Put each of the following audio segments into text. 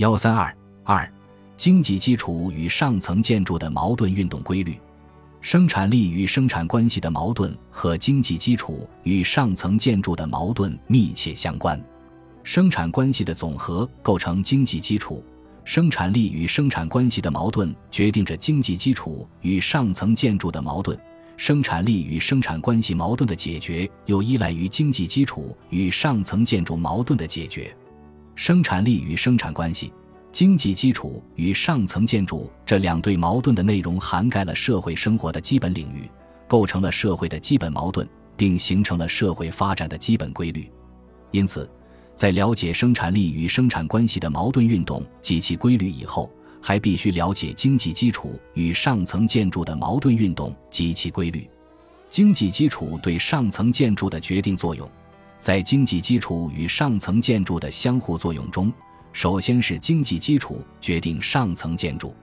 幺三二二，经济基础与上层建筑的矛盾运动规律。生产力与生产关系的矛盾和经济基础与上层建筑的矛盾密切相关。生产关系的总和构成经济基础，生产力与生产关系的矛盾决定着经济基础与上层建筑的矛盾。生产力与生产关系矛盾的解决又依赖于经济基础与上层建筑矛盾的解决。生产力与生产关系。经济基础与上层建筑这两对矛盾的内容涵盖了社会生活的基本领域，构成了社会的基本矛盾，并形成了社会发展的基本规律。因此，在了解生产力与生产关系的矛盾运动及其规律以后，还必须了解经济基础与上层建筑的矛盾运动及其规律。经济基础对上层建筑的决定作用，在经济基础与上层建筑的相互作用中。首先是经济基础决定上层建筑，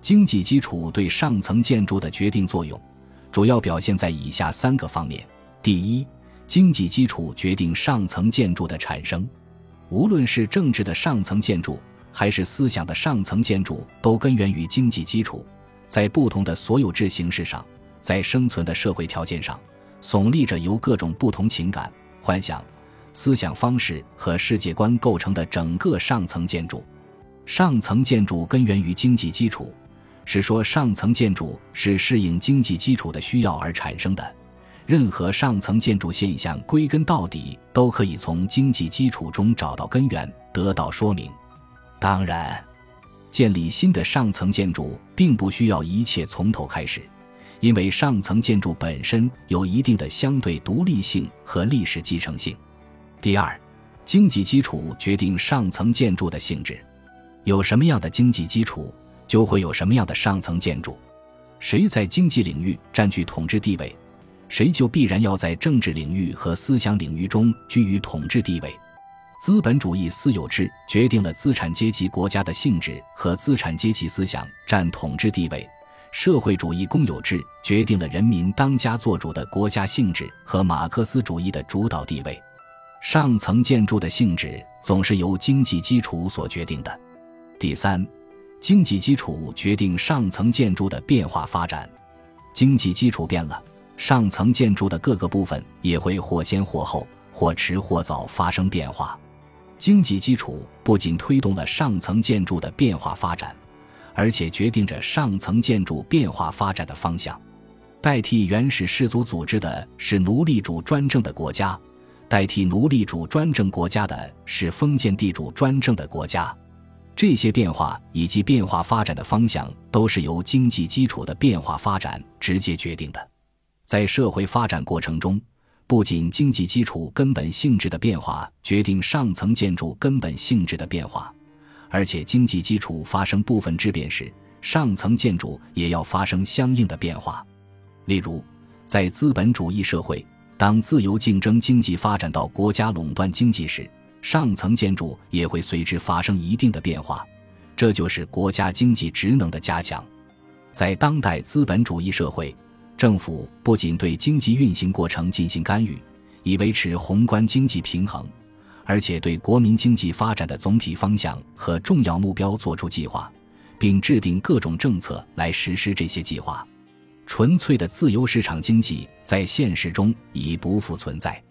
经济基础对上层建筑的决定作用，主要表现在以下三个方面：第一，经济基础决定上层建筑的产生，无论是政治的上层建筑，还是思想的上层建筑，都根源于经济基础。在不同的所有制形式上，在生存的社会条件上，耸立着由各种不同情感、幻想。思想方式和世界观构成的整个上层建筑，上层建筑根源于经济基础，是说上层建筑是适应经济基础的需要而产生的。任何上层建筑现象，归根到底都可以从经济基础中找到根源，得到说明。当然，建立新的上层建筑并不需要一切从头开始，因为上层建筑本身有一定的相对独立性和历史继承性。第二，经济基础决定上层建筑的性质。有什么样的经济基础，就会有什么样的上层建筑。谁在经济领域占据统治地位，谁就必然要在政治领域和思想领域中居于统治地位。资本主义私有制决定了资产阶级国家的性质和资产阶级思想占统治地位，社会主义公有制决定了人民当家作主的国家性质和马克思主义的主导地位。上层建筑的性质总是由经济基础所决定的。第三，经济基础决定上层建筑的变化发展。经济基础变了，上层建筑的各个部分也会或先或后、或迟或早发生变化。经济基础不仅推动了上层建筑的变化发展，而且决定着上层建筑变化发展的方向。代替原始氏族组织的是奴隶主专政的国家。代替奴隶主专政国家的是封建地主专政的国家，这些变化以及变化发展的方向都是由经济基础的变化发展直接决定的。在社会发展过程中，不仅经济基础根本性质的变化决定上层建筑根本性质的变化，而且经济基础发生部分质变时，上层建筑也要发生相应的变化。例如，在资本主义社会。当自由竞争经济发展到国家垄断经济时，上层建筑也会随之发生一定的变化，这就是国家经济职能的加强。在当代资本主义社会，政府不仅对经济运行过程进行干预，以维持宏观经济平衡，而且对国民经济发展的总体方向和重要目标作出计划，并制定各种政策来实施这些计划。纯粹的自由市场经济在现实中已不复存在。